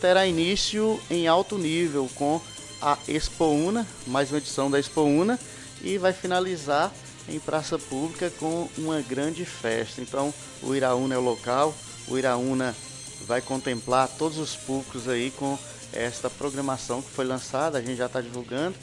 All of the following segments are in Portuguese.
terá início em alto nível com a Expo Una, mais uma edição da Expo Una, e vai finalizar em praça pública com uma grande festa. Então, o Iraúna é o local, o Iraúna vai contemplar todos os públicos aí com esta programação que foi lançada, a gente já está divulgando.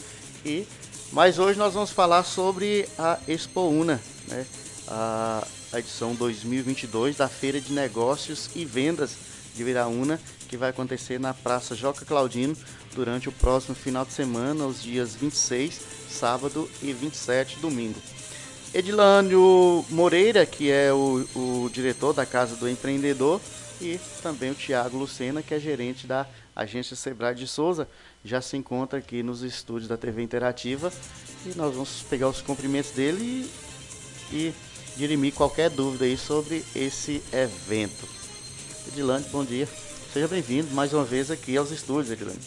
E, mas hoje nós vamos falar sobre a Expo Una, né? a, a edição 2022 da Feira de Negócios e Vendas de Iraúna, que vai acontecer na Praça Joca Claudino durante o próximo final de semana, os dias 26, sábado e 27, domingo. Edilânio Moreira, que é o, o diretor da Casa do Empreendedor, e também o Tiago Lucena, que é gerente da agência Sebrae de Souza, já se encontra aqui nos estúdios da TV Interativa e nós vamos pegar os cumprimentos dele e, e dirimir qualquer dúvida aí sobre esse evento. Edilane, bom dia. Seja bem-vindo mais uma vez aqui aos estúdios, Edilane.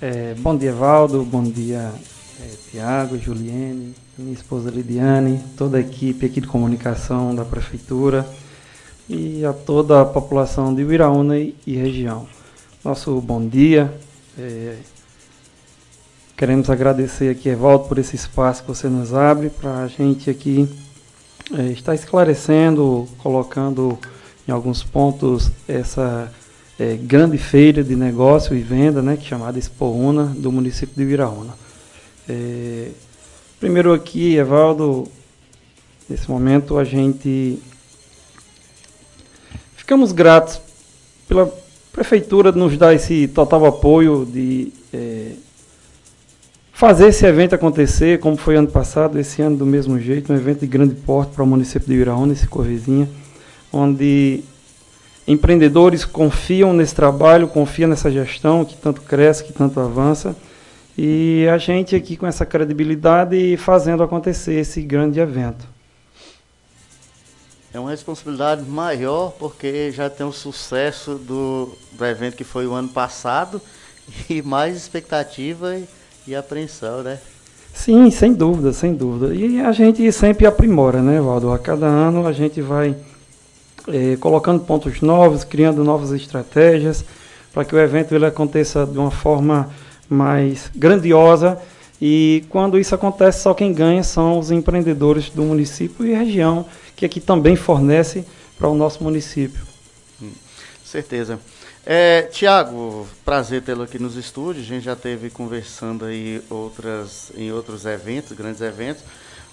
É, bom dia, Valdo. Bom dia, é, Tiago, Juliane, minha esposa Lidiane, toda a equipe aqui de comunicação da Prefeitura e a toda a população de Uiraúna e, e região. Nosso bom dia. É, queremos agradecer aqui, Evaldo, por esse espaço que você nos abre para a gente aqui é, estar esclarecendo, colocando em alguns pontos essa é, grande feira de negócio e venda, né, é chamada Expoúna, do município de Viraúna. É, primeiro aqui, Evaldo, nesse momento a gente ficamos gratos pela prefeitura nos dar esse total apoio de é, fazer esse evento acontecer, como foi ano passado, esse ano do mesmo jeito, um evento de grande porte para o município de Viraúna, esse Correzinha, onde empreendedores confiam nesse trabalho, confiam nessa gestão que tanto cresce, que tanto avança, e a gente aqui com essa credibilidade fazendo acontecer esse grande evento. É uma responsabilidade maior porque já tem o sucesso do, do evento que foi o ano passado e mais expectativa e, e apreensão, né? Sim, sem dúvida, sem dúvida. E a gente sempre aprimora, né, Valdo? A cada ano a gente vai é, colocando pontos novos, criando novas estratégias para que o evento ele aconteça de uma forma mais grandiosa e quando isso acontece só quem ganha são os empreendedores do município e região que aqui também fornece para o nosso município. Hum, certeza. É, Tiago, prazer tê-lo aqui nos estúdios. A gente já teve conversando aí outras, em outros eventos, grandes eventos.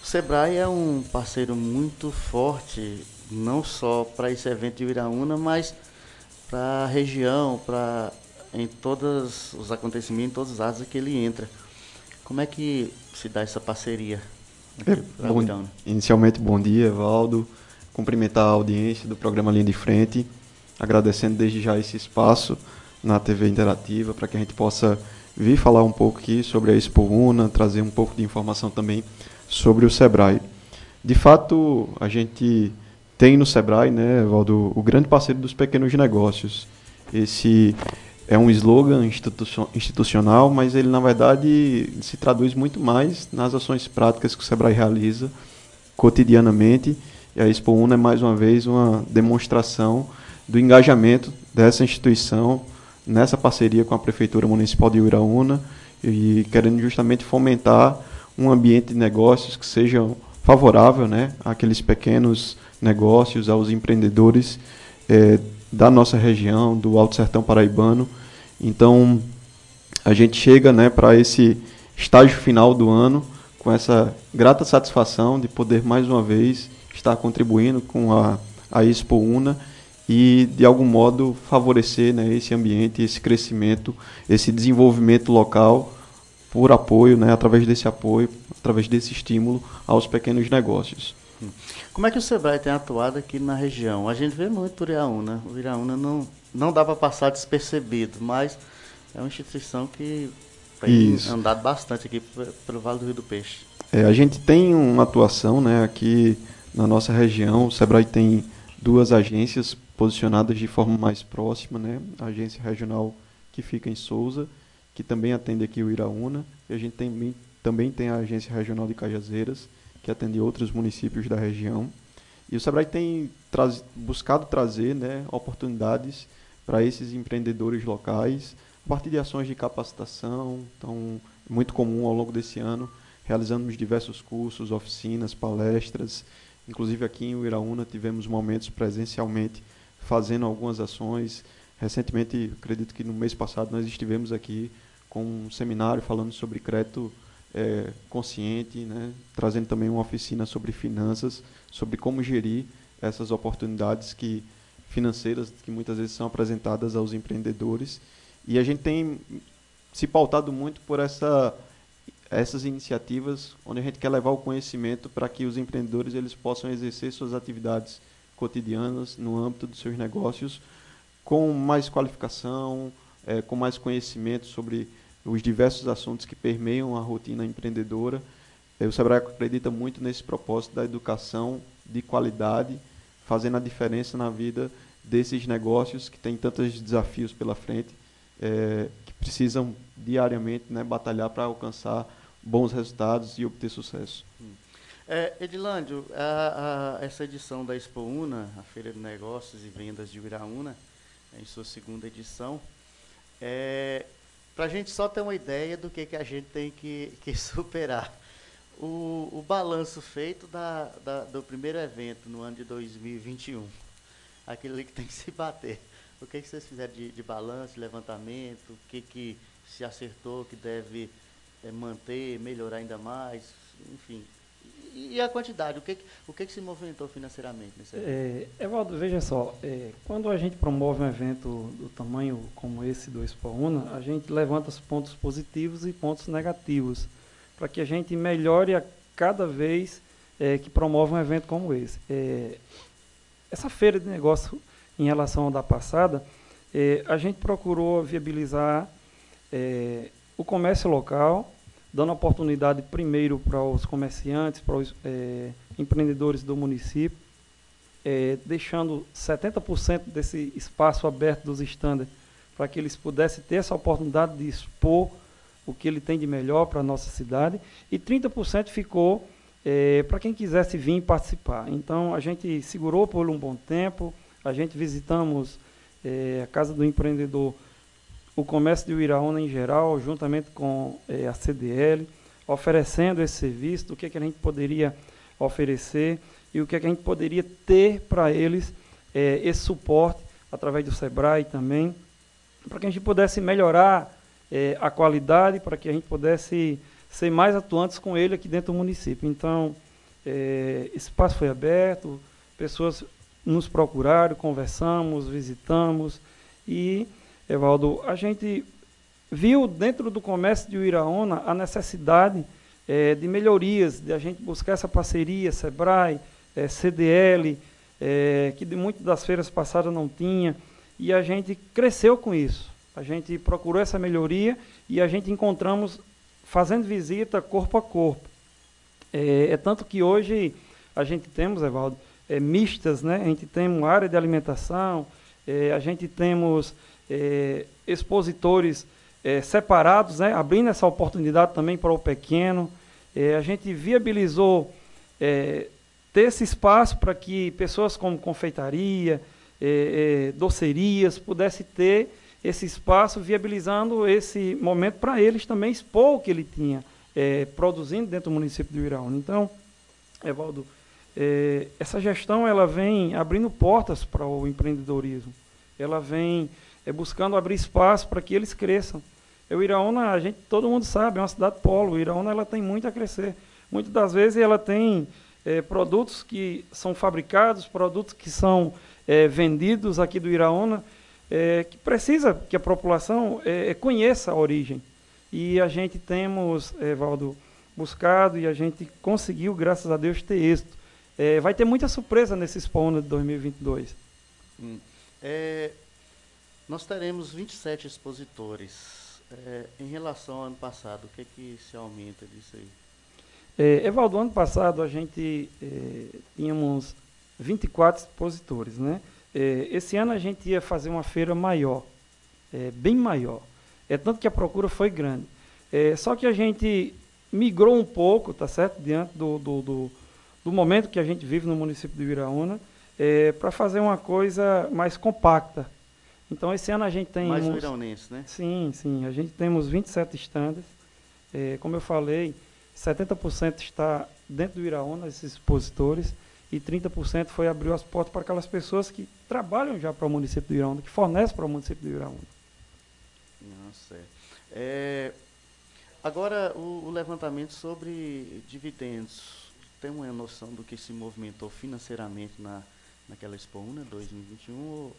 O Sebrae é um parceiro muito forte não só para esse evento de Iraúna, mas para a região, para em todos os acontecimentos, em todas as áreas que ele entra. Como é que se dá essa parceria? É, bom, inicialmente, bom dia, Valdo. Cumprimentar a audiência do programa Linha de Frente, agradecendo desde já esse espaço na TV Interativa para que a gente possa vir falar um pouco aqui sobre a Expo Una, trazer um pouco de informação também sobre o Sebrae. De fato, a gente tem no Sebrae, né, Valdo, o grande parceiro dos pequenos negócios. Esse é um slogan institucional, mas ele na verdade se traduz muito mais nas ações práticas que o Sebrae realiza cotidianamente. E a Expo Una é mais uma vez uma demonstração do engajamento dessa instituição nessa parceria com a Prefeitura Municipal de Uraúna e querendo justamente fomentar um ambiente de negócios que seja favorável né, àqueles pequenos negócios, aos empreendedores é, da nossa região, do Alto Sertão Paraibano. Então, a gente chega né, para esse estágio final do ano com essa grata satisfação de poder mais uma vez estar contribuindo com a, a Expo Una e de algum modo favorecer né, esse ambiente, esse crescimento, esse desenvolvimento local por apoio, né, através desse apoio, através desse estímulo aos pequenos negócios. Como é que o Sebrae tem atuado aqui na região? A gente vê muito o Iraúna. O Iraúna não, não dá para passar despercebido, mas é uma instituição que tem Isso. andado bastante aqui pelo Vale do Rio do Peixe. É, a gente tem uma atuação né, aqui na nossa região. O Sebrae tem duas agências posicionadas de forma mais próxima, né? A agência regional que fica em Souza, que também atende aqui o Iraúna, e a gente tem, também tem a agência regional de Cajazeiras, que atende outros municípios da região. E o Sebrae tem buscado trazer né, oportunidades para esses empreendedores locais, a partir de ações de capacitação, então muito comum ao longo desse ano, realizamos diversos cursos, oficinas, palestras, inclusive aqui em Uiraúna tivemos momentos presencialmente fazendo algumas ações. Recentemente, acredito que no mês passado nós estivemos aqui com um seminário falando sobre crédito é, consciente, né, trazendo também uma oficina sobre finanças, sobre como gerir essas oportunidades que financeiras que muitas vezes são apresentadas aos empreendedores. E a gente tem se pautado muito por essa, essas iniciativas onde a gente quer levar o conhecimento para que os empreendedores eles possam exercer suas atividades cotidianas no âmbito dos seus negócios com mais qualificação, é, com mais conhecimento sobre os diversos assuntos que permeiam a rotina empreendedora. É, o Sebrae acredita muito nesse propósito da educação de qualidade, fazendo a diferença na vida desses negócios que têm tantos desafios pela frente, é, que precisam diariamente né, batalhar para alcançar bons resultados e obter sucesso. Hum. É, Edilândio, a, a, essa edição da Expo Una, a Feira de Negócios e Vendas de Iraúna, em sua segunda edição, é, para a gente só ter uma ideia do que, que a gente tem que, que superar. O, o balanço feito da, da, do primeiro evento no ano de 2021, aquele que tem que se bater. O que, que vocês fizeram de, de balanço, levantamento, o que, que se acertou, que deve é, manter, melhorar ainda mais, enfim, e a quantidade? O que, o que, que se movimentou financeiramente nesse evento? É, Evaldo, veja só, é, quando a gente promove um evento do tamanho como esse do Expo Una, a gente levanta os pontos positivos e pontos negativos, para que a gente melhore a cada vez é, que promove um evento como esse. É, essa feira de negócio, em relação à da passada, é, a gente procurou viabilizar é, o comércio local, dando oportunidade primeiro para os comerciantes, para os é, empreendedores do município, é, deixando 70% desse espaço aberto dos estandes para que eles pudessem ter essa oportunidade de expor o que ele tem de melhor para a nossa cidade, e 30% ficou é, para quem quisesse vir participar. Então, a gente segurou por um bom tempo, a gente visitamos é, a Casa do Empreendedor o comércio de Uiraúna em geral, juntamente com eh, a CDL, oferecendo esse serviço, do que, que a gente poderia oferecer e o que, que a gente poderia ter para eles eh, esse suporte através do SEBRAE também, para que a gente pudesse melhorar eh, a qualidade, para que a gente pudesse ser mais atuantes com ele aqui dentro do município. Então, espaço foi aberto, pessoas nos procuraram, conversamos, visitamos e Evaldo, a gente viu dentro do comércio de Uiraúna a necessidade é, de melhorias, de a gente buscar essa parceria, SEBRAE, é, CDL, é, que de muitas das feiras passadas não tinha, e a gente cresceu com isso. A gente procurou essa melhoria e a gente encontramos fazendo visita corpo a corpo. É, tanto que hoje a gente temos, Evaldo, mistas, né? a gente tem uma área de alimentação, a gente temos é, expositores é, separados, né, abrindo essa oportunidade também para o pequeno. É, a gente viabilizou ter esse espaço para que pessoas como confeitaria, docerias, pudessem ter esse espaço, viabilizando esse momento para eles também expor o que ele tinha produzindo dentro do município de Uiraúna. Então, Evaldo, essa gestão ela vem abrindo portas para o empreendedorismo. Ela vem é buscando abrir espaço para que eles cresçam. O Iraúna, a gente, todo mundo sabe, é uma cidade polo. O Iraúna ela tem muito a crescer. Muitas das vezes ela tem é, produtos que são fabricados, produtos que são é, vendidos aqui do Iraúna, é, que precisa que a população conheça a origem. E a gente temos, Valdo, buscado e a gente conseguiu, graças a Deus, ter êxito. Vai ter muita surpresa nesse Expo de 2022. Hum. É, nós teremos 27 expositores. É, em relação ao ano passado, o que, é que se aumenta disso aí? É, Evaldo, ano passado a gente é, tínhamos 24 expositores, né? É, esse ano a gente ia fazer uma feira maior, é, bem maior. É tanto que a procura foi grande. É, só que a gente migrou um pouco, tá certo? Diante do, do, do, do momento que a gente vive no município de Viraúna, é, para fazer uma coisa mais compacta, Então esse ano a gente tem. Mais uns, né? Sim, sim. A gente temos 27 estandes. É, como eu falei, 70% está dentro do Iraúna, esses expositores, e 30% foi abrir as portas para aquelas pessoas que trabalham já para o município do Iraúna, que fornecem para o município do Iraúna. Nossa, é. Agora, o, o, levantamento sobre dividendos. Tem uma noção do que se movimentou financeiramente na, naquela Expo Una 2021 ou,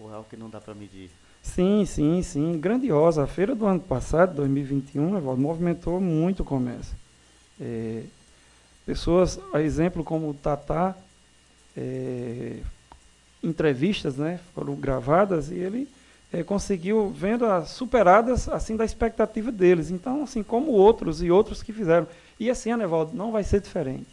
ou é que não dá para medir? Sim, sim, sim. Grandiosa. A feira do ano passado, 2021, movimentou muito o comércio. É, pessoas, a exemplo como o Tatá, é, entrevistas né, foram gravadas e ele é, conseguiu vendo as superadas assim da expectativa deles. Então, assim como outros e outros que fizeram. E esse ano, Evaldo, não vai ser diferente.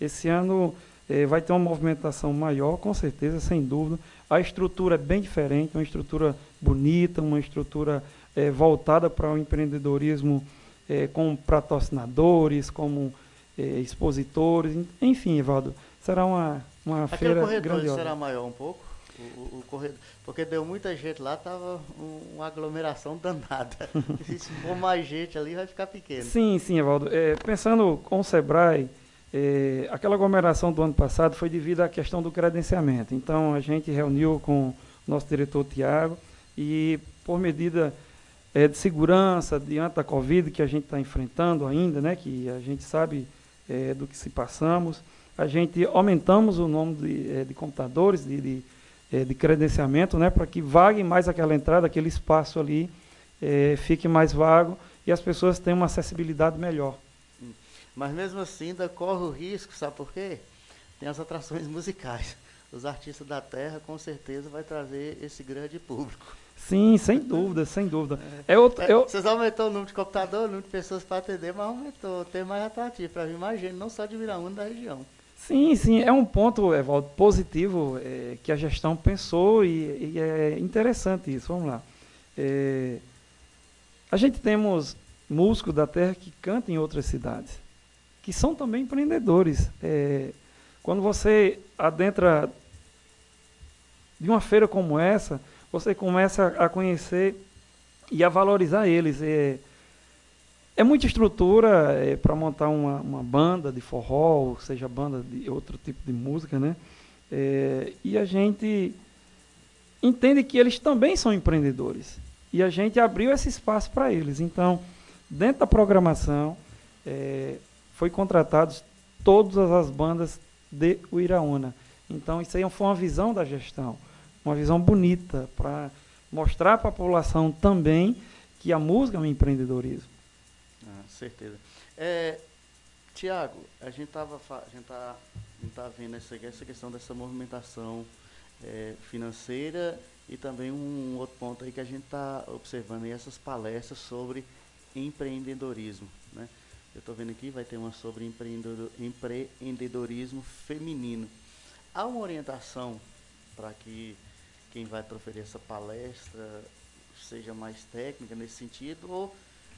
Esse ano é, vai ter uma movimentação maior, com certeza, sem dúvida. A estrutura é bem diferente, uma estrutura bonita, uma estrutura é, voltada para o empreendedorismo é, com patrocinadores, como é, expositores, enfim, Evaldo, será uma, uma Aquele feira corredor grandiosa. será maior um pouco? O, o, corredor, porque deu muita gente lá, tava um, uma aglomeração danada. se for mais gente ali, vai ficar pequeno. Sim, sim, Evaldo. É, pensando com o Sebrae, é, aquela aglomeração do ano passado foi devido à questão do credenciamento. Então, a gente reuniu com nosso diretor Tiago e, por medida é, de segurança diante da Covid que a gente está enfrentando ainda, né, que a gente sabe é, do que se passamos, a gente aumentamos o número de, de computadores, de, de, de, credenciamento, né, para que vague mais aquela entrada, aquele espaço ali fique mais vago e as pessoas tenham uma acessibilidade melhor. Mas mesmo assim ainda corre o risco, sabe por quê? Tem as atrações musicais. Os artistas da terra com certeza vai trazer esse grande público. Sim, sem dúvida, sem dúvida. É outro, é, Vocês aumentou o número de computador, o número de pessoas para atender, mas aumentou, tem mais atrativo para vir mais gente, não só de Viraúna, da região. Sim, sim, é um ponto, Evaldo, positivo é, que a gestão pensou e, e, é interessante isso. Vamos lá. É, a gente temos músicos da terra que cantam em outras cidades que são também empreendedores. É, quando você adentra de uma feira como essa, você começa a conhecer e a valorizar eles. É, é muita estrutura é, para montar uma, uma, banda de forró, ou seja, banda de outro tipo de música, né? É, e a gente entende que eles também são empreendedores. E a gente abriu esse espaço para eles. Então, dentro da programação, é, foi contratados todas as bandas de Uiraúna. Então isso aí foi uma visão da gestão, uma visão bonita para mostrar para a população também que a música é um empreendedorismo. Ah, certeza. É, Tiago, a gente estava a gente tá, tá vendo essa, essa questão dessa movimentação é, financeira e também um outro ponto aí que a gente está observando aí essas palestras sobre empreendedorismo? Eu estou vendo aqui, vai ter uma sobre empreendedorismo feminino. Há uma orientação para que quem vai proferir essa palestra seja mais técnica nesse sentido ou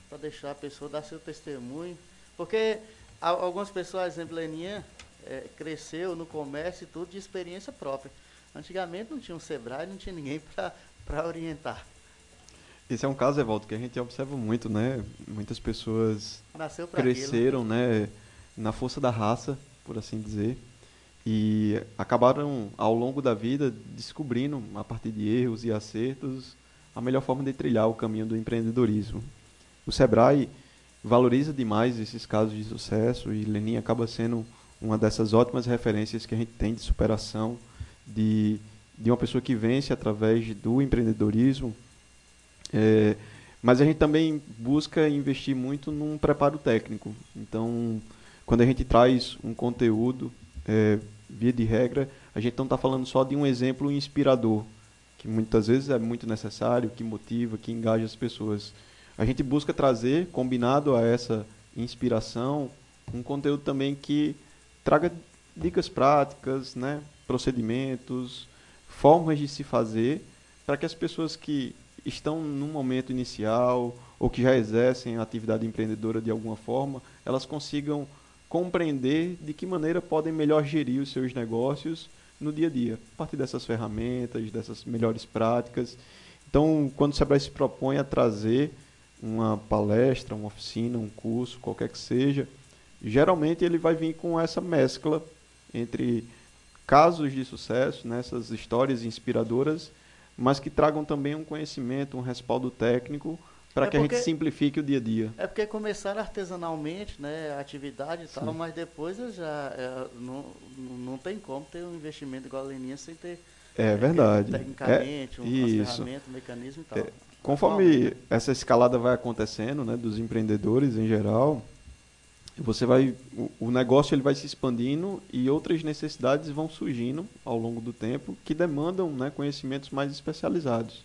para deixar a pessoa dar seu testemunho? Porque algumas pessoas, exemplo, Leninha, é, cresceu no comércio e tudo de experiência própria. Antigamente não tinha um Sebrae, não tinha ninguém para orientar. Esse é um caso, Evaldo, que a gente observa muito, né? Muitas pessoas cresceram, né? Na força da raça, por assim dizer, e acabaram ao longo da vida descobrindo, a partir de erros e acertos, a melhor forma de trilhar o caminho do empreendedorismo. O Sebrae valoriza demais esses casos de sucesso e Lenin acaba sendo uma dessas ótimas referências que a gente tem de superação de, de uma pessoa que vence através do empreendedorismo é, mas a gente também busca investir muito num preparo técnico. Então, quando a gente traz um conteúdo, é, via de regra, a gente não está falando só de um exemplo inspirador, que muitas vezes é muito necessário, que motiva, que engaja as pessoas. A gente busca trazer, combinado a essa inspiração, um conteúdo também que traga dicas práticas, né, procedimentos, formas de se fazer, para que as pessoas que estão no momento inicial ou que já exercem a atividade empreendedora de alguma forma, elas consigam compreender de que maneira podem melhor gerir os seus negócios no dia a dia, a partir dessas ferramentas, dessas melhores práticas. Então, quando o Sebrae se propõe a trazer uma palestra, uma oficina, um curso, qualquer que seja, geralmente ele vai vir com essa mescla entre casos de sucesso, nessas né, histórias inspiradoras, mas que tragam também um conhecimento, um respaldo técnico para é que porque, a gente simplifique o dia a dia. É porque começaram artesanalmente, né, a atividade e tal, Sim. mas depois já é, não, não tem como ter um investimento igual a Leninha sem ter é verdade. Tecnicamente, é, um ferramenta, um mecanismo e tal. É, conforme essa escalada vai acontecendo, né, dos empreendedores em geral, você vai o, negócio ele vai se expandindo e outras necessidades vão surgindo ao longo do tempo que demandam né, conhecimentos mais especializados.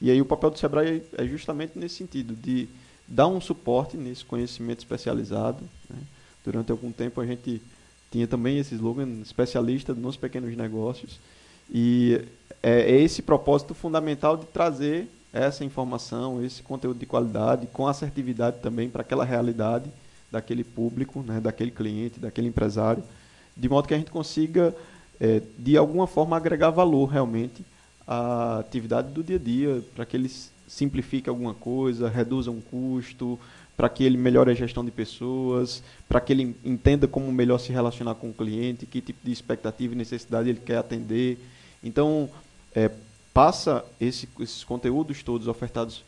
E aí o papel do Sebrae é justamente nesse sentido, de dar um suporte nesse conhecimento especializado. Né? Durante algum tempo a gente tinha também esse slogan especialista nos pequenos negócios. E é, é esse propósito fundamental de trazer essa informação, esse conteúdo de qualidade, com assertividade também para aquela realidade daquele público, né, daquele cliente, daquele empresário, de modo que a gente consiga, é, de alguma forma, agregar valor realmente a atividade do dia a dia, para que ele simplifique alguma coisa, reduza um custo, para que ele melhore a gestão de pessoas, para que ele entenda como melhor se relacionar com o cliente, que tipo de expectativa e necessidade ele quer atender. Então, é, passa esse, esses conteúdos todos ofertados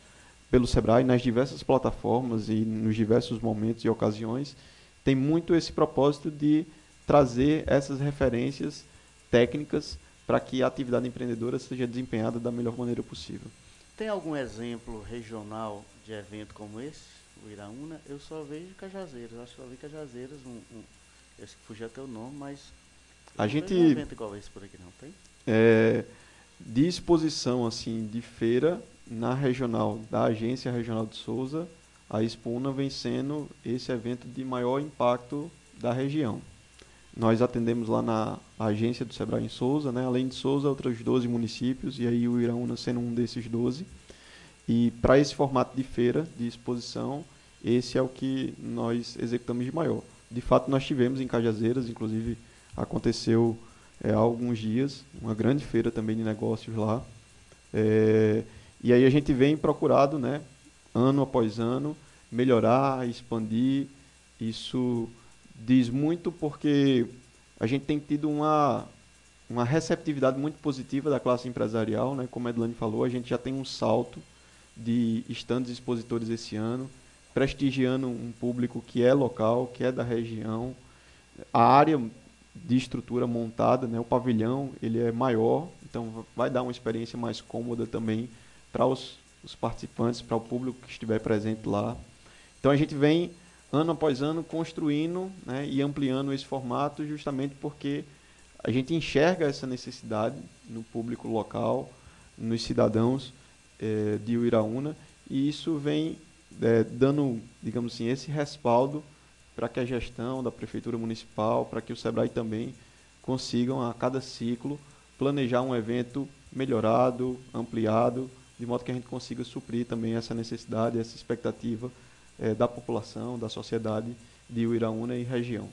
pelo Sebrae nas diversas plataformas e nos diversos momentos e ocasiões, tem muito esse propósito de trazer essas referências técnicas para que a atividade empreendedora seja desempenhada da melhor maneira possível. Tem algum exemplo regional de evento como esse, o Iraúna? Eu só vejo Cajazeiras, acho que só vi Cajazeiras, um, um, eu fugiu até o nome, mas a gente um evento igual esse por aqui não tem? É, de exposição assim de feira na regional da agência regional de Souza, a Expuna vem sendo esse evento de maior impacto da região. Nós atendemos lá na agência do Sebrae em Souza, né? além de Souza, outros 12 municípios, e aí o Iraúna sendo um desses 12. E para esse formato de feira, de exposição, esse é o que nós executamos de maior. De fato, nós tivemos em Cajazeiras, inclusive aconteceu é, há alguns dias, uma grande feira também de negócios lá. É, e aí a gente vem procurado, né, ano após ano, melhorar, expandir. Isso diz muito porque a gente tem tido uma, uma receptividade muito positiva da classe empresarial, né? como a Edlane falou, a gente já tem um salto de estandes expositores esse ano, prestigiando um público que é local, que é da região. A área de estrutura montada, né? o pavilhão, ele é maior, então vai dar uma experiência mais cômoda também para os, os participantes, para o público que estiver presente lá. Então a gente vem ano após ano, construindo né, e ampliando esse formato, justamente porque a gente enxerga essa necessidade no público local, nos cidadãos é, de Uiraúna, e isso vem é, dando, digamos assim, esse respaldo para que a gestão da Prefeitura Municipal, para que o SEBRAE também consigam, a cada ciclo, planejar um evento melhorado, ampliado, de modo que a gente consiga suprir também essa necessidade, essa expectativa é, da população, da sociedade de Uiraúna e região.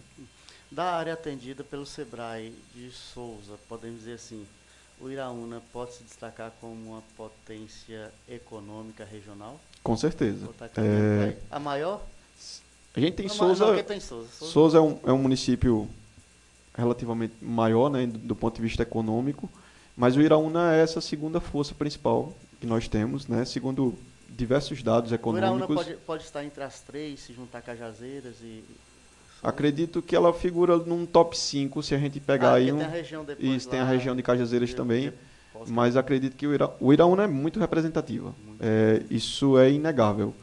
Da área atendida pelo SEBRAE de Souza, podemos dizer assim, o Iraúna pode se destacar como uma potência econômica regional? Com certeza. É... A maior? A gente tem não, Souza. Não, tem Souza. Souza, Souza é, um, é um município relativamente maior, né, do, do, ponto de vista econômico, mas o Iraúna é essa segunda força principal que nós temos, né, segundo diversos dados econômicos. O pode, pode estar entre as três, se juntar Cajazeiras e... Acredito que ela figura num top 5 se a gente pegar ah, aí um. Tem a região depois Isso, lá, tem a região de Cajazeiras também. Mas acredito que o, Ira, o Iraúna é muito representativa. Muito é, isso é inegável.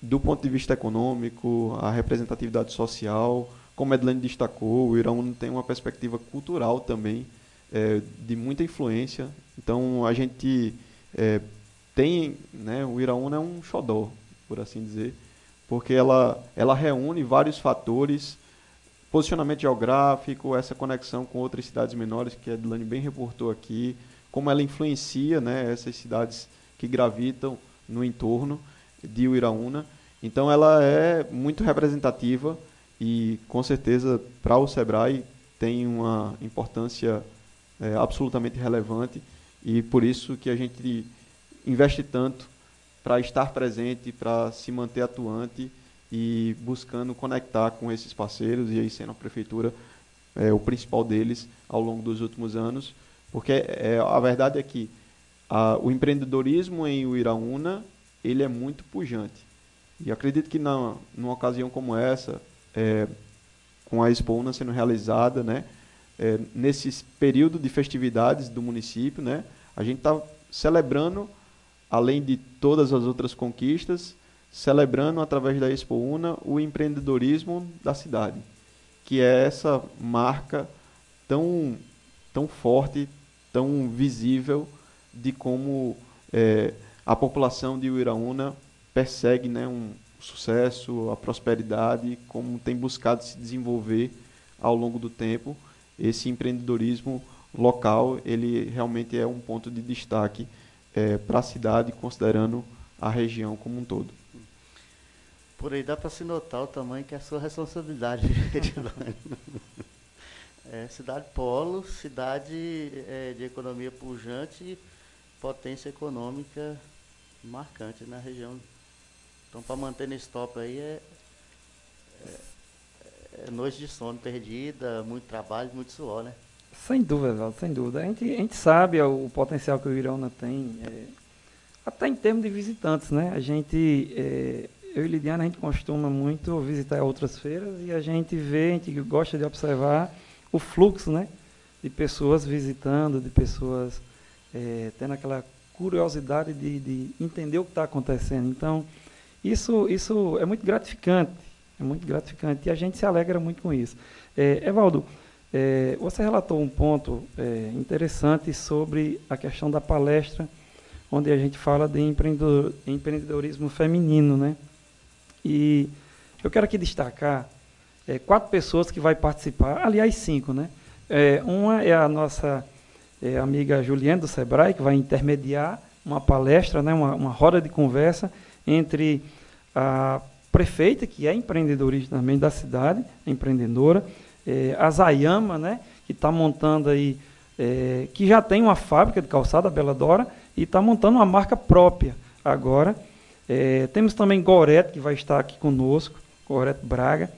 Do ponto de vista econômico, a representatividade social, como Edlene destacou, o Iraúna tem uma perspectiva cultural também, é, de muita influência. Então a gente é, tem, né, o Iraúna é um xodó, por assim dizer, porque ela, ela reúne vários fatores, posicionamento geográfico, essa conexão com outras cidades menores, que a Edilane bem reportou aqui, como ela influencia né, essas cidades que gravitam no entorno de Uiraúna. Então ela é muito representativa e com certeza para o Sebrae tem uma importância é, absolutamente relevante e por isso que a gente investe tanto para estar presente, para se manter atuante e buscando conectar com esses parceiros e aí sendo a prefeitura é, o principal deles ao longo dos últimos anos, porque é, a verdade é que a, o empreendedorismo em Uiraúna ele é muito pujante. E acredito que na, numa ocasião como essa, é, com a Expo Una sendo realizada, né, é, nesse período de festividades do município, né, a gente está celebrando, além de todas as outras conquistas, celebrando através da Expo Una o empreendedorismo da cidade, que é essa marca tão, tão forte, tão visível de como é, a população de Uiraúna persegue né, um sucesso, a prosperidade, como tem buscado se desenvolver ao longo do tempo. Esse empreendedorismo local, ele realmente é um ponto de destaque é, para a cidade, considerando a região como um todo. Por aí dá para se notar o tamanho que é a sua responsabilidade, é, cidade polo, cidade é, de economia pujante, potência econômica marcante na região então, para manter nesse top aí é, é, é, noite de sono perdida, muito trabalho, muito suor, né? Sem dúvida, Valdo, sem dúvida. A gente, a gente sabe o potencial que o Irana tem, é, até em termos de visitantes, né? A gente, é, eu e Lidiana, a gente costuma muito visitar outras feiras e a gente vê, a gente gosta de observar o fluxo, né? De pessoas visitando, de pessoas é, tendo aquela curiosidade de, de entender o que está acontecendo. Então, isso, isso é muito gratificante, é muito gratificante e a gente se alegra muito com isso. É, Evaldo, é, você relatou um ponto é, interessante sobre a questão da palestra, onde a gente fala de empreendedor, empreendedorismo feminino, né? E eu quero aqui destacar é, quatro pessoas que vai participar, aliás cinco, né? É, uma é a nossa é, amiga Juliana do Sebrae, que vai intermediar uma palestra, né, uma, uma roda de conversa entre a prefeita, que é empreendedorista também da cidade, empreendedora, é, a Zayama, né, que está montando aí, é, que já tem uma fábrica de calçada, Bela Dora, e está montando uma marca própria agora. É, temos também Gorete, que vai estar aqui conosco, Gorete Braga,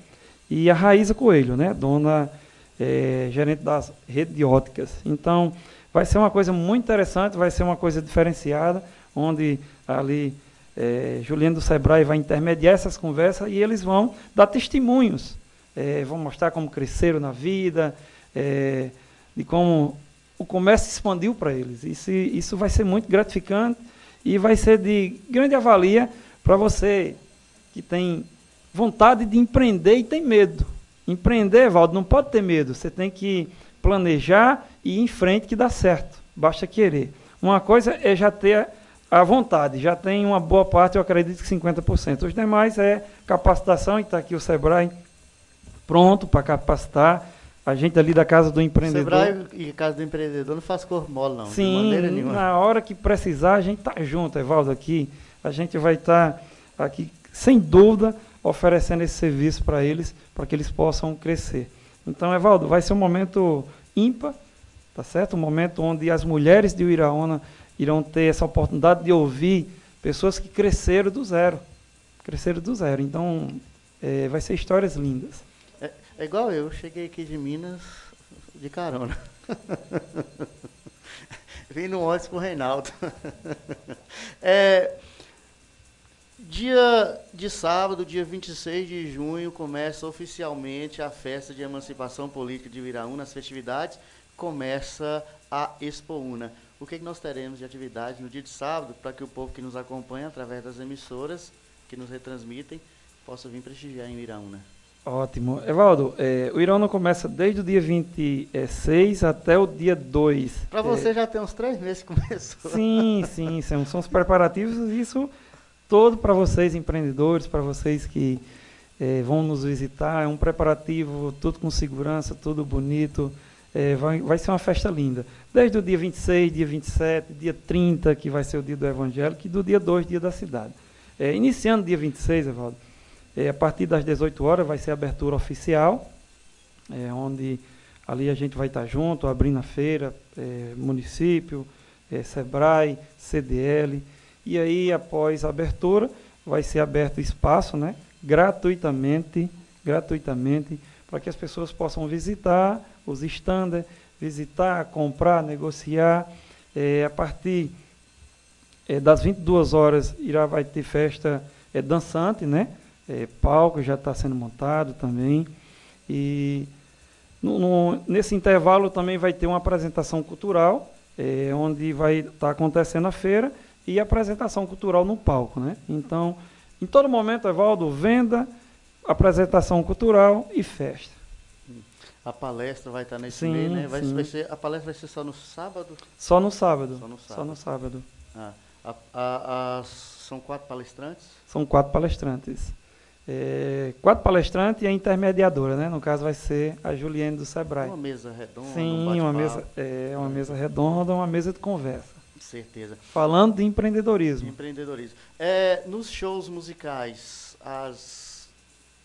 e a Raíza Coelho, né, dona é, gerente das redes de óticas. Então, vai ser uma coisa muito interessante, vai ser uma coisa diferenciada, onde ali é, Juliano do Sebrae vai intermediar essas conversas e eles vão dar testemunhos, é, vão mostrar como cresceram na vida, é, de como o comércio expandiu para eles. Isso, isso vai ser muito gratificante e vai ser de grande avalia para você que tem vontade de empreender e tem medo. Empreender, Valdo, não pode ter medo. Você tem que planejar e ir em frente que dá certo. Basta querer. Uma coisa é já ter à vontade, já tem uma boa parte, eu acredito que 50%. Os demais é capacitação, e está aqui o Sebrae pronto para capacitar. A gente ali da Casa do Empreendedor. Sebrae e Casa do Empreendedor não faz cor mole, não, Sim. Na hora que precisar, a gente está junto, Evaldo, aqui. A gente vai estar tá aqui, sem dúvida, oferecendo esse serviço para eles, para que eles possam crescer. Então, Evaldo, vai ser um momento ímpar, tá certo? Um momento onde as mulheres de Uiraúna irão ter essa oportunidade de ouvir pessoas que cresceram do zero. Cresceram do zero. Então, é, vai ser histórias lindas. É, igual eu, cheguei aqui de Minas de carona. Vim no ônibus com o Reinaldo. é, dia de sábado, dia 26 de junho, começa oficialmente a festa de emancipação política de Viraúna, as festividades, começa a Expo Una o que, é que nós teremos de atividade no dia de sábado, para que o povo que nos acompanha através das emissoras que nos retransmitem possa vir prestigiar em Iraúna. Ótimo. Evaldo, é, o Iraúna começa desde o dia 26 até o dia 2. Para você é, já tem uns três meses que começou. Sim, sim, são, são os preparativos, isso todo para vocês empreendedores, para vocês que é, vão nos visitar, é um preparativo, tudo com segurança, tudo bonito, é, vai, vai ser uma festa linda. Desde o dia 26, dia 27, dia 30, que vai ser o dia do Evangelho, e do dia 2, dia da cidade. É, iniciando dia 26, Evaldo, é, a partir das 18 horas vai ser a abertura oficial, é, onde Ali a gente vai estar junto, abrindo a feira, é, município, é, SEBRAE, CDL. E aí, após a abertura, vai ser aberto espaço, né? Gratuitamente, gratuitamente, para que as pessoas possam visitar os stands, visitar, comprar, negociar. É, a partir é, das 22 horas irá vai ter festa é, dançante, né? É, palco já está sendo montado também. E no, no, nesse intervalo também vai ter uma apresentação cultural, é, onde vai estar tá acontecendo a feira e apresentação cultural no palco. Né? Então, em todo momento, Evaldo, venda, apresentação cultural e festa. A palestra vai estar nesse sim, meio, né? Vai, vai, ser, a palestra vai ser só no sábado? Só no sábado. Só no sábado. Só no sábado. Ah, a, a, a, são quatro palestrantes? São quatro palestrantes. É, quatro palestrantes e a intermediadora, né? No caso vai ser a Juliane do Sebrae. Uma mesa redonda. Sim, um uma mesa, é, uma mesa redonda, uma mesa de conversa. Certeza. Falando de empreendedorismo. Empreendedorismo. É, nos shows musicais, as,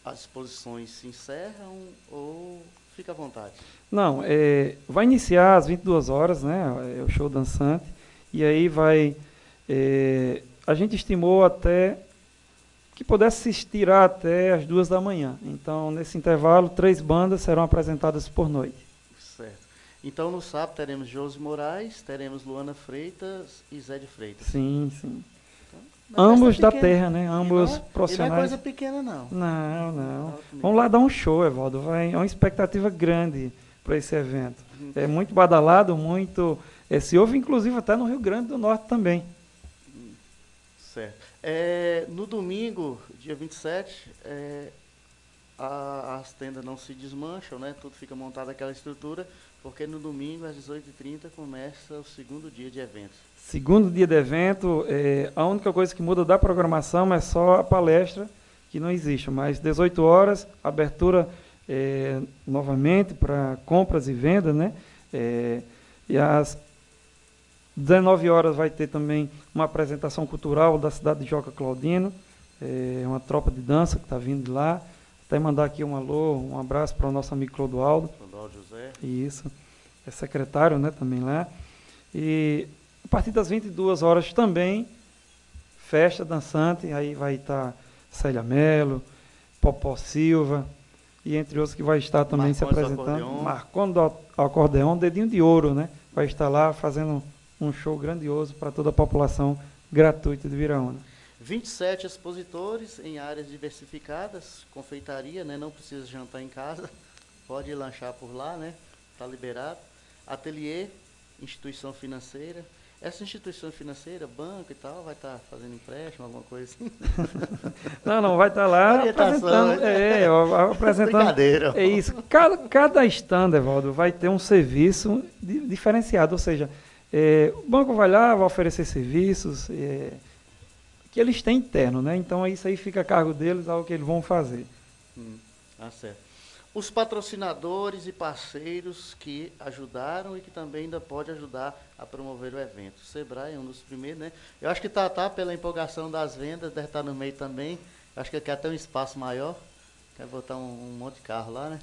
as exposições se encerram ou fica à vontade? Não, é, vai iniciar às 22 horas, né? É o show dançante. E aí vai. É, a gente estimou até que pudesse se estirar até as duas da manhã. Então, nesse intervalo, três bandas serão apresentadas por noite. Certo. Então, no sábado teremos Josi Moraes, teremos Luana Freitas e Zé de Freitas. Sim, sim. Então, Ambos da terra, né? Ambos e não, profissionais. E não é coisa pequena, não. Não, não. Vamos lá dar um show, Evaldo. Vai, é uma expectativa grande para esse evento. Uhum. É muito badalado, muito. É, se ouve, inclusive, até no Rio Grande do Norte também. É, no domingo, dia 27, é, a, as tendas não se desmancham, né? Tudo fica montado aquela estrutura, porque no domingo, às 18h30, começa o segundo dia de evento. Segundo dia de evento, é, a única coisa que muda da programação é só a palestra, que não existe, mas 18 horas, abertura é, novamente para compras e vendas, né? É, e as 19 horas vai ter também uma apresentação cultural da cidade de Joca Claudino, é uma tropa de dança que está vindo de lá. Até mandar aqui um alô, um abraço para o nosso amigo Clodoaldo. Clodoaldo José. Isso. É secretário né, também lá. E a partir das 22 horas também, festa dançante, aí vai estar Célia Melo, Popó Silva, e entre outros que vai estar também se apresentando. Marconi do acordeão, dedinho de ouro, né? Vai estar lá fazendo um show grandioso para toda a população gratuito de Viraúna. 27 expositores em áreas diversificadas, confeitaria, né? não precisa jantar em casa, pode lanchar por lá, né? Está liberado. Ateliê, instituição financeira. Essa instituição financeira, banco e tal, vai estar tá fazendo empréstimo, alguma coisa assim? não, não, vai estar tá lá apresentando. Né? É, apresentando. Brincadeira. É isso. Cada, cada stand, Evaldo, vai ter um serviço diferenciado, ou seja, é, o banco vai lá, vai oferecer serviços é, que eles têm interno, né? Então isso aí fica a cargo deles, algo que eles vão fazer. Hum, tá certo. Os patrocinadores e parceiros que ajudaram e que também ainda pode ajudar a promover o evento. O Sebrae é um dos primeiros, né? Eu acho que tá, tá pela empolgação das vendas, deve estar no meio também. Acho que quer ter um espaço maior. Quer botar um, um, monte de carro lá, né?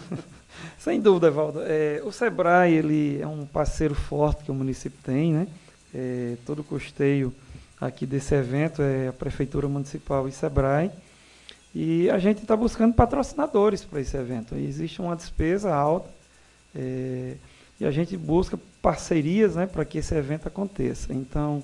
Sem dúvida, Evaldo. É, o Sebrae ele é um parceiro forte que o município tem, né? É, todo o custeio aqui desse evento é a Prefeitura Municipal e Sebrae. E a gente está buscando patrocinadores para esse evento. Existe uma despesa alta é, e a gente busca parcerias né, para que esse evento aconteça. Então,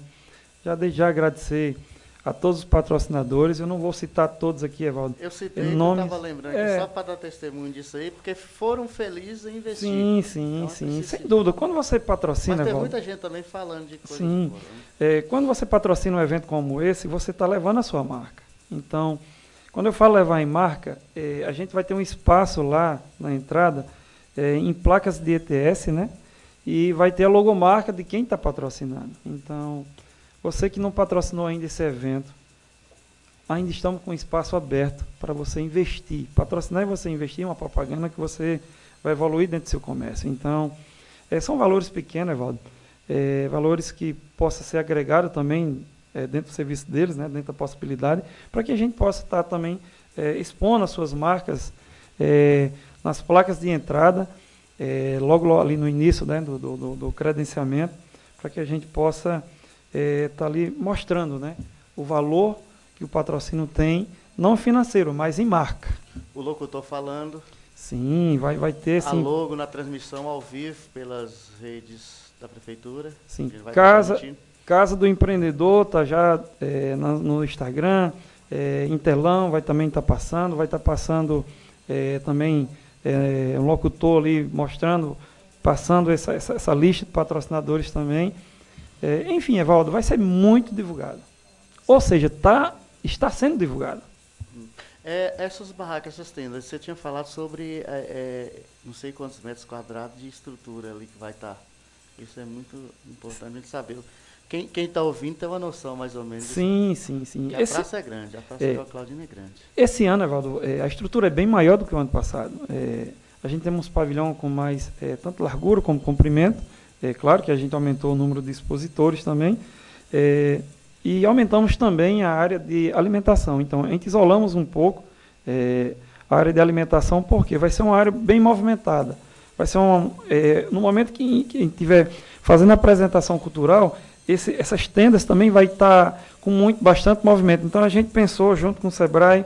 já desde já agradecer a todos os patrocinadores. Eu não vou citar todos aqui, Evaldo. Eu citei, nomes, eu estava lembrando é, só para dar testemunho disso aí, porque foram felizes em investir. Sim, sim, então, sim. Sem dúvida. Quando você patrocina, Mas tem Evaldo, muita gente também falando de coisas Sim. Boas, né? é, quando você patrocina um evento como esse, você está levando a sua marca. Então, quando eu falo levar em marca, é, a gente vai ter um espaço lá na entrada é, em placas de ETS, né? E vai ter a logomarca de quem está patrocinando. Então, você que não patrocinou ainda esse evento, ainda estamos com espaço aberto para você investir. Patrocinar e você investir em uma propaganda que você vai evoluir dentro do seu comércio. Então, é, são valores pequenos, Evaldo. É, valores que possa ser agregado também é, dentro do serviço deles, né, dentro da possibilidade, para que a gente possa estar também expondo as suas marcas nas placas de entrada é, logo, ali no início né, do, do, do credenciamento, para que a gente possa estar é, tá ali mostrando né, o valor que o patrocínio tem, não financeiro, mas em marca. O locutor falando. Sim, vai, vai ter sim. A logo na transmissão ao vivo pelas redes da prefeitura. Sim, casa, casa do empreendedor está já é, no, no Instagram, é, Intelão vai também estar tá passando, vai estar tá passando é, também é, um locutor ali mostrando, passando essa, essa, essa lista de patrocinadores também. É, enfim, Evaldo, vai ser muito divulgado. Ou seja, tá, está sendo divulgado. É, essas barracas, essas tendas, você tinha falado sobre é, é, não sei quantos metros quadrados de estrutura ali que vai estar. Tá. Isso é muito importante a saber. Quem está ouvindo tem uma noção mais ou menos. Sim, sim, sim. Esse, a praça é grande, a praça é, da Claudina é grande. Esse ano, Evaldo, é, a estrutura é bem maior do que o ano passado. É, a gente tem um pavilhão com mais, é, tanto largura como comprimento. É claro que a gente aumentou o número de expositores também. É, e aumentamos também a área de alimentação. Então, a gente isolamos um pouco é, a área de alimentação, porque vai ser uma área bem movimentada. Vai ser um, é, no momento que, que a gente estiver fazendo a apresentação cultural, esse, essas tendas também vai estar tá com muito, bastante movimento. Então a gente pensou, junto com o Sebrae,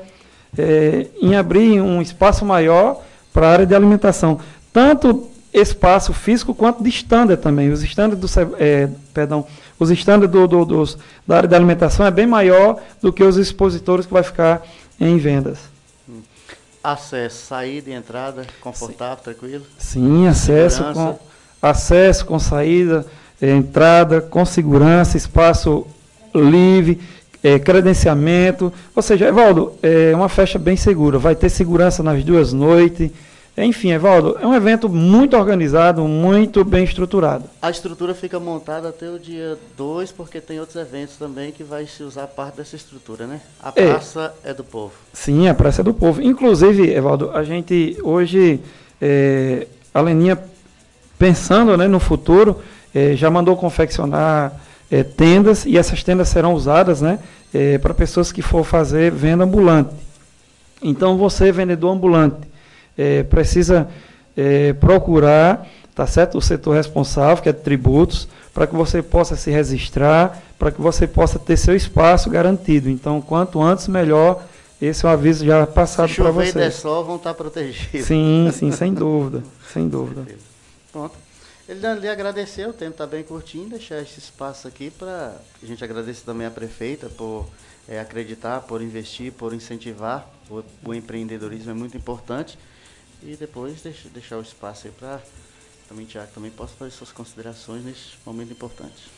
é, em abrir um espaço maior para a área de alimentação. Tanto espaço físico quanto de standard também. Os standards do, é, perdão, os standards do, do, dos, da área de alimentação é bem maior do que os expositores que vai ficar em vendas. Acesso, saída e entrada, confortável, Sim. tranquilo? Sim, acesso com, acesso com saída é, entrada com segurança, espaço livre, é, credenciamento. Ou seja, Evaldo, é uma festa bem segura. Vai ter segurança nas duas noites. Enfim, Evaldo, é um evento muito organizado, muito bem estruturado. A estrutura fica montada até o dia 2, porque tem outros eventos também que vai se usar parte dessa estrutura, né? A é. praça é, é do povo. Sim, a praça é do povo. Inclusive, Evaldo, a gente hoje, é, a Leninha, pensando né, no futuro, é, já mandou confeccionar é, tendas e essas tendas serão usadas né, é, para pessoas que for fazer venda ambulante. Então você, vendedor ambulante, é, precisa é, procurar tá certo? o setor responsável, que é de tributos, para que você possa se registrar, para que você possa ter seu espaço garantido. Então, quanto antes, melhor. Esse é um aviso já passado para vocês. Se chover e sol, vão estar protegidos. Sim, sim, sem dúvida, sem dúvida. Pronto. Ele lhe agradeceu, o tempo está bem curtinho, deixar esse espaço aqui para a gente agradecer também a prefeita por é, acreditar, por investir, por incentivar. O, o, empreendedorismo é muito importante. E depois deixa, deixar o espaço aí para também, Tiago, também possa fazer suas considerações nesse momento importante.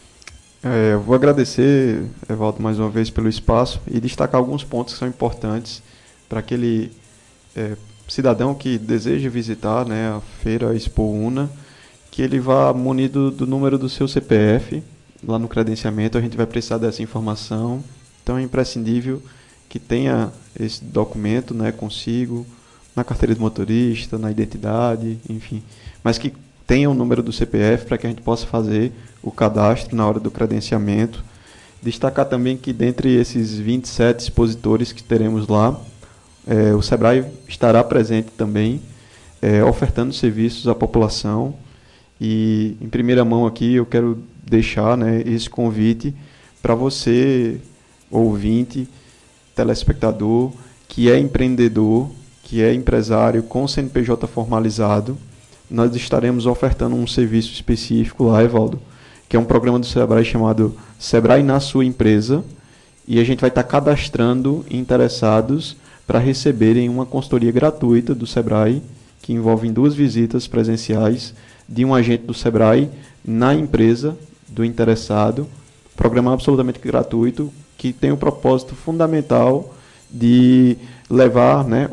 É, eu vou agradecer, Evaldo, mais uma vez pelo espaço e destacar alguns pontos que são importantes para aquele é, cidadão que deseja visitar né, a feira Expo Una que ele vá munido do número do seu CPF. Lá no credenciamento a gente vai precisar dessa informação. Então é imprescindível que tenha esse documento né, consigo, na carteira de motorista, na identidade, enfim. Mas que tenha o número do CPF para que a gente possa fazer o cadastro na hora do credenciamento. Destacar também que dentre esses 27 expositores que teremos lá, é, o SEBRAE estará presente também, é, ofertando serviços à população e em primeira mão aqui eu quero deixar né, esse convite para você, ouvinte, telespectador, que é empreendedor, que é empresário com CNPJ formalizado. Nós estaremos ofertando um serviço específico lá, Evaldo, que é um programa do Sebrae chamado Sebrae na sua empresa. E a gente vai estar cadastrando interessados para receberem uma consultoria gratuita do Sebrae, que envolve duas visitas presenciais de um agente do Sebrae na empresa do interessado, programa absolutamente gratuito, que tem o propósito fundamental de levar né,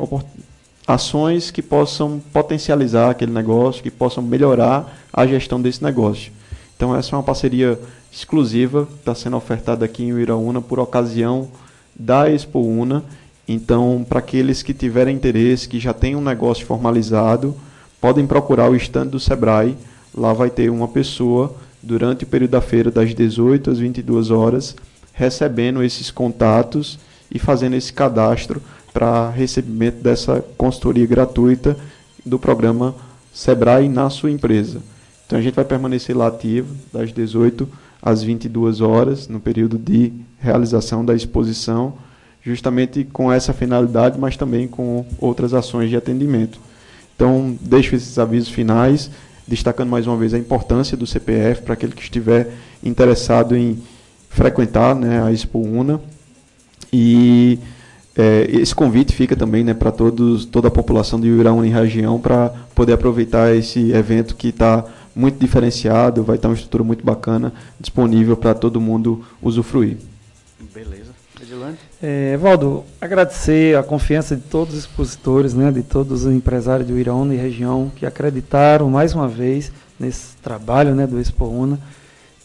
ações que possam potencializar aquele negócio, que possam melhorar a gestão desse negócio. Então essa é uma parceria exclusiva, está sendo ofertada aqui em Uiraúna por ocasião da Expo Una. Então, para aqueles que tiverem interesse, que já têm um negócio formalizado, podem procurar o stand do Sebrae. Lá vai ter uma pessoa durante o período da feira, das 18 às 22 horas, recebendo esses contatos e fazendo esse cadastro para recebimento dessa consultoria gratuita do programa Sebrae na sua empresa. Então a gente vai permanecer lá ativo das 18 às 22 horas no período de realização da exposição, justamente com essa finalidade, mas também com outras ações de atendimento. Então, deixo esses avisos finais, destacando mais uma vez a importância do CPF para aquele que estiver interessado em frequentar né, a Expo Una. E é, esse convite fica também né, para toda a população de Uiraúna e região para poder aproveitar esse evento que está muito diferenciado, vai estar uma estrutura muito bacana, disponível para todo mundo usufruir. Beleza. Edilane? É, Valdo, agradecer a confiança de todos os expositores, né, de todos os empresários do Iraúna e região que acreditaram mais uma vez nesse trabalho né, do Expo Una.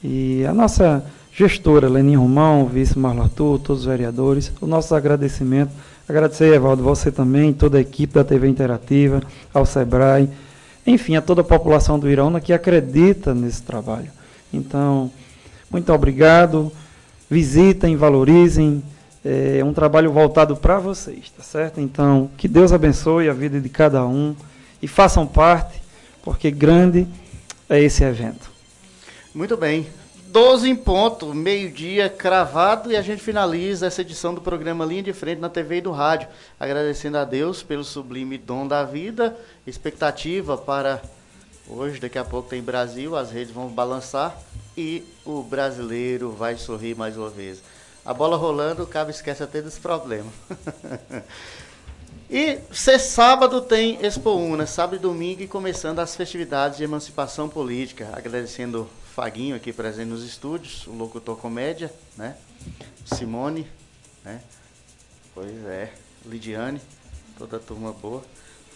E a nossa gestora, Lenin Romão, vice Marlon Arthur, todos os vereadores, o nosso agradecimento. Agradecer, Evaldo, você também, toda a equipe da TV Interativa, ao SEBRAE, enfim, a toda a população do Iraúna que acredita nesse trabalho. Então, muito obrigado. Visitem, valorizem. É um trabalho voltado para vocês, tá certo? Então, que Deus abençoe a vida de cada um e façam parte, porque grande é esse evento. Muito bem. 12 em ponto, meio-dia cravado e a gente finaliza essa edição do programa Linha de Frente na TV e do rádio. Agradecendo a Deus pelo sublime dom da vida, expectativa para hoje, daqui a pouco tem Brasil, as redes vão balançar e o brasileiro vai sorrir mais uma vez. A bola rolando, o cabo esquece até desse problema. e ser sábado tem Expo Una, sábado e domingo e começando as festividades de emancipação política. Agradecendo Faguinho aqui presente nos estúdios, o locutor comédia, né? Simone, né? Pois é, Lidiane, toda a turma boa.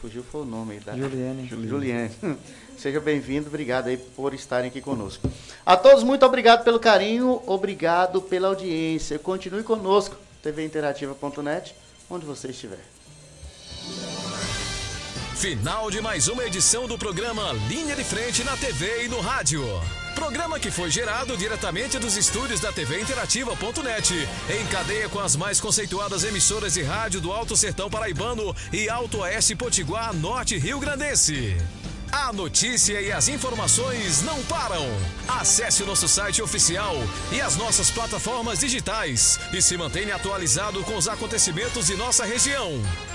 Fugiu foi o nome aí da Juliane. Juliane. Seja bem-vindo, obrigado aí por estarem aqui conosco. A todos, muito obrigado pelo carinho, obrigado pela audiência. Continue conosco, tvinterativa.net, onde você estiver. Final de mais uma edição do programa Linha de Frente na TV e no rádio. Programa que foi gerado diretamente dos estúdios da TV Interativa.net, em cadeia com as mais conceituadas emissoras de rádio do Alto Sertão Paraibano e Alto Oeste Potiguar Norte Rio Grandense. A notícia e as informações não param. Acesse o nosso site oficial e as nossas plataformas digitais e se mantenha atualizado com os acontecimentos de nossa região,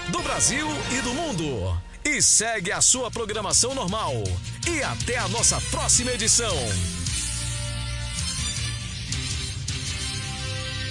do Brasil e do mundo. E segue a sua programação normal. E até a nossa próxima edição.